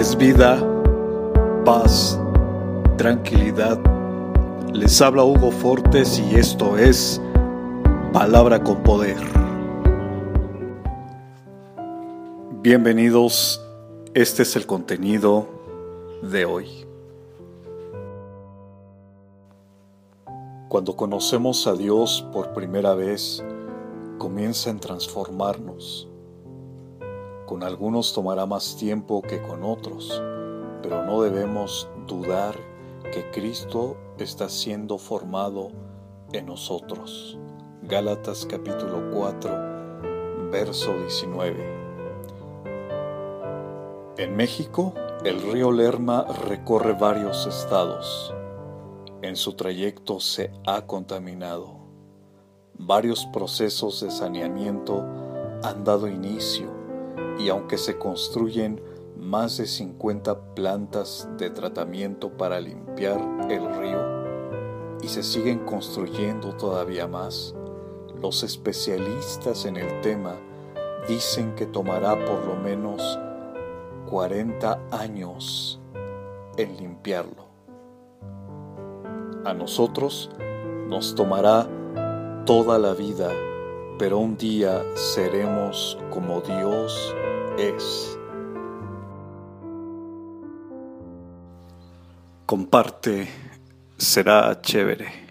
es vida, paz, tranquilidad. Les habla Hugo Fortes y esto es Palabra con Poder. Bienvenidos, este es el contenido de hoy. Cuando conocemos a Dios por primera vez, comienza en transformarnos con algunos tomará más tiempo que con otros, pero no debemos dudar que Cristo está siendo formado en nosotros. Gálatas capítulo 4, verso 19. En México, el río Lerma recorre varios estados. En su trayecto se ha contaminado. Varios procesos de saneamiento han dado inicio y aunque se construyen más de 50 plantas de tratamiento para limpiar el río y se siguen construyendo todavía más, los especialistas en el tema dicen que tomará por lo menos 40 años en limpiarlo. A nosotros nos tomará toda la vida, pero un día seremos como Dios es. Comparte, será chévere.